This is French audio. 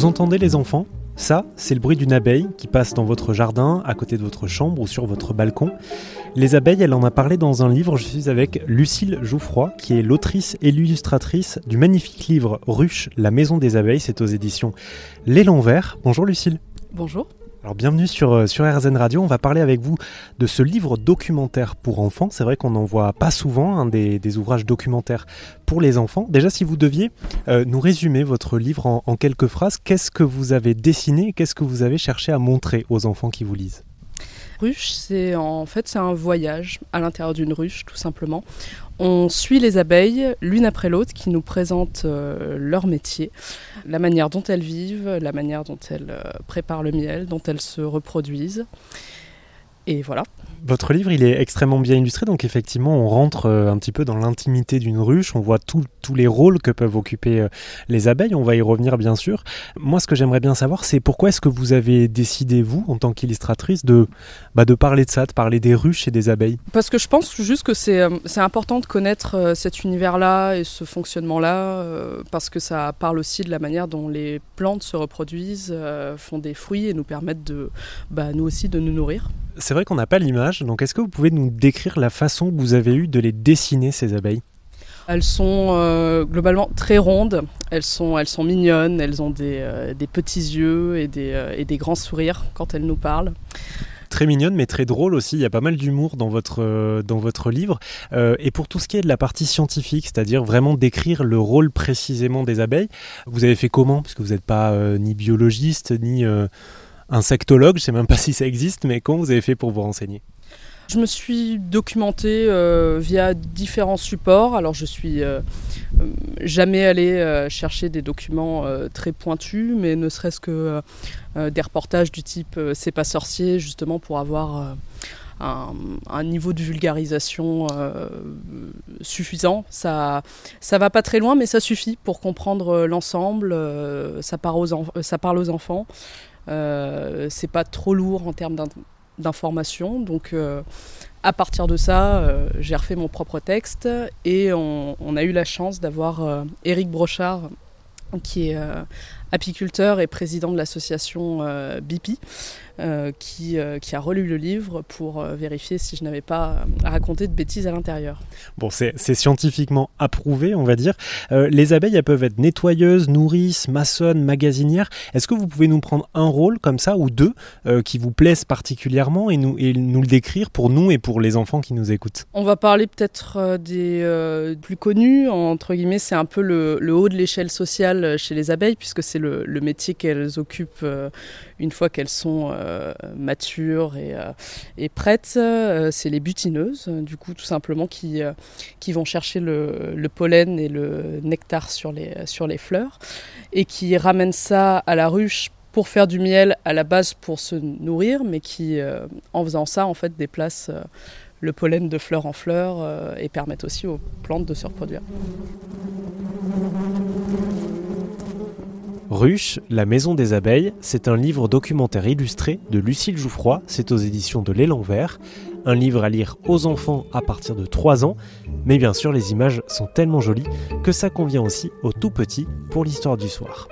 Vous entendez les enfants? Ça, c'est le bruit d'une abeille qui passe dans votre jardin, à côté de votre chambre ou sur votre balcon. Les abeilles, elle en a parlé dans un livre. Je suis avec Lucille Jouffroy, qui est l'autrice et l'illustratrice du magnifique livre Ruche, la maison des abeilles. C'est aux éditions L'élan vert. Bonjour Lucille. Bonjour. Alors bienvenue sur, euh, RZN Radio, on va parler avec vous de ce livre documentaire pour enfants. C'est vrai qu'on n'en voit pas souvent, hein, des, ouvrages documentaires pour les enfants. Déjà si vous deviez euh, nous résumer votre livre en, en quelques phrases, qu'est-ce que vous avez dessiné, qu'est-ce que vous avez cherché à montrer aux enfants qui vous lisent? Ruche, c'est en fait c'est un voyage à l'intérieur d'une ruche, tout simplement. On suit les abeilles l'une après l'autre qui nous présentent euh, leur métier, la manière dont elles vivent, la manière dont elles euh, préparent le miel, dont elles se reproduisent. Et voilà. Votre livre, il est extrêmement bien illustré, donc effectivement, on rentre euh, un petit peu dans l'intimité d'une ruche, on voit tous les rôles que peuvent occuper euh, les abeilles, on va y revenir bien sûr. Moi, ce que j'aimerais bien savoir, c'est pourquoi est-ce que vous avez décidé, vous, en tant qu'illustratrice, de, bah, de parler de ça, de parler des ruches et des abeilles? Parce que je pense juste que c'est euh, important de connaître cet univers-là et ce fonctionnement-là, parce que ça parle aussi de la manière dont les plantes se reproduisent, font des fruits et nous permettent de, bah, nous aussi de nous nourrir. C'est vrai qu'on n'a pas l'image, donc est-ce que vous pouvez nous décrire la façon que vous avez eu de les dessiner, ces abeilles? Elles sont euh, globalement très rondes, elles sont, elles sont mignonnes, elles ont des, euh, petits yeux et des, euh, et des, grands sourires quand elles nous parlent. Très mignonnes mais très drôles aussi. Il y a pas mal d'humour dans votre, dans votre livre. et pour tout ce qui est de la partie scientifique, c'est-à-dire vraiment décrire le rôle précisément des abeilles, vous avez fait comment? Parce que vous n'êtes pas ni biologiste ni insectologue, je ne sais même pas si ça existe, mais comment vous avez fait pour vous renseigner? Je me suis documentée euh, via différents supports. Alors je suis euh, euh, jamais allée chercher des documents très pointus, mais ne serait-ce que des reportages du type C'est pas sorcier, justement pour avoir un, niveau de vulgarisation suffisant. Ça, ça va pas très loin, mais ça suffit pour comprendre l'ensemble. ça, ça parle aux enfants. Euh, c'est pas trop lourd en termes d'informations. Donc euh, à partir de ça, euh, j'ai refait mon propre texte et on, on a eu la chance d'avoir Éric Brochard qui est apiculteur et président de l'association euh, qui, euh, qui, a relu le livre pour euh, vérifier si je n'avais pas raconté de bêtises à l'intérieur. Bon, c'est scientifiquement approuvé, on va dire. les abeilles, elles peuvent être nettoyeuses, nourrices, maçonnes, magasinières. Est-ce que vous pouvez nous prendre un rôle comme ça, ou deux, qui vous plaisent particulièrement et nous, et nous le décrire pour nous et pour les enfants qui nous écoutent? On va parler peut-être des plus connus, entre guillemets, c'est un peu le, le haut de l'échelle sociale chez les abeilles, puisque c'est le, métier qu'elles occupent une fois qu'elles sont euh, matures et, euh, prêtes, euh, c'est les butineuses, du coup tout simplement qui, qui vont chercher le, le, pollen et le nectar sur les, sur les fleurs et qui ramènent ça à la ruche pour faire du miel à la base pour se nourrir, mais qui, en faisant ça, en fait, déplacent le pollen de fleur en fleur et permettent aussi aux plantes de se reproduire. Ruche, la maison des abeilles, c'est un livre documentaire illustré de Lucille Jouffroy, c'est aux éditions de L'élan vert, un livre à lire aux enfants à partir de 3 ans, mais bien sûr les images sont tellement jolies que ça convient aussi aux tout petits pour l'histoire du soir.